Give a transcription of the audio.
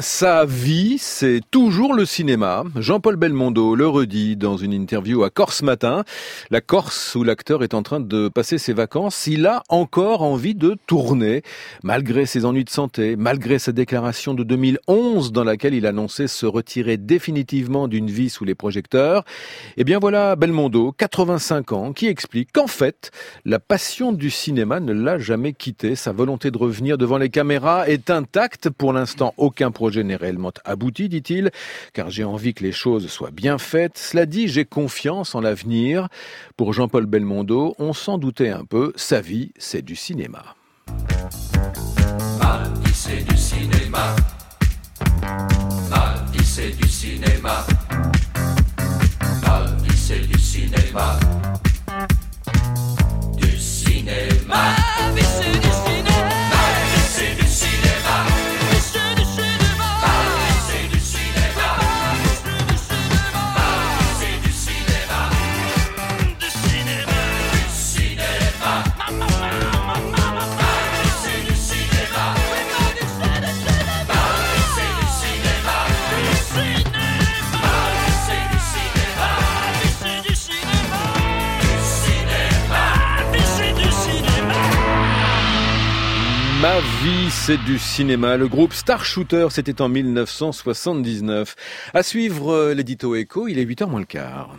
Sa vie, c'est toujours le cinéma. Jean-Paul Belmondo le redit dans une interview à Corse Matin. La Corse, où l'acteur est en train de passer ses vacances, il a encore envie de tourner, malgré ses ennuis de santé, malgré sa déclaration de 2011 dans laquelle il annonçait se retirer définitivement d'une vie sous les projecteurs. Eh bien voilà Belmondo, 85 ans, qui explique qu'en fait, la passion du cinéma ne l'a jamais quitté. Sa volonté de revenir devant les caméras est intacte. Pour l'instant, aucun projet n'est réellement abouti, dit-il, car j'ai envie que les choses soient bien faites. Cela dit, j'ai confiance en l'avenir. Pour Jean-Paul Belmondo, on s'en doutait un peu, sa vie, c'est du cinéma. C'est du cinéma. Ma vie, c'est du cinéma. Ma vie, c'est du cinéma. Le groupe Star Shooter, c'était en 1979. À suivre euh, l'édito Echo, il est 8h moins le quart.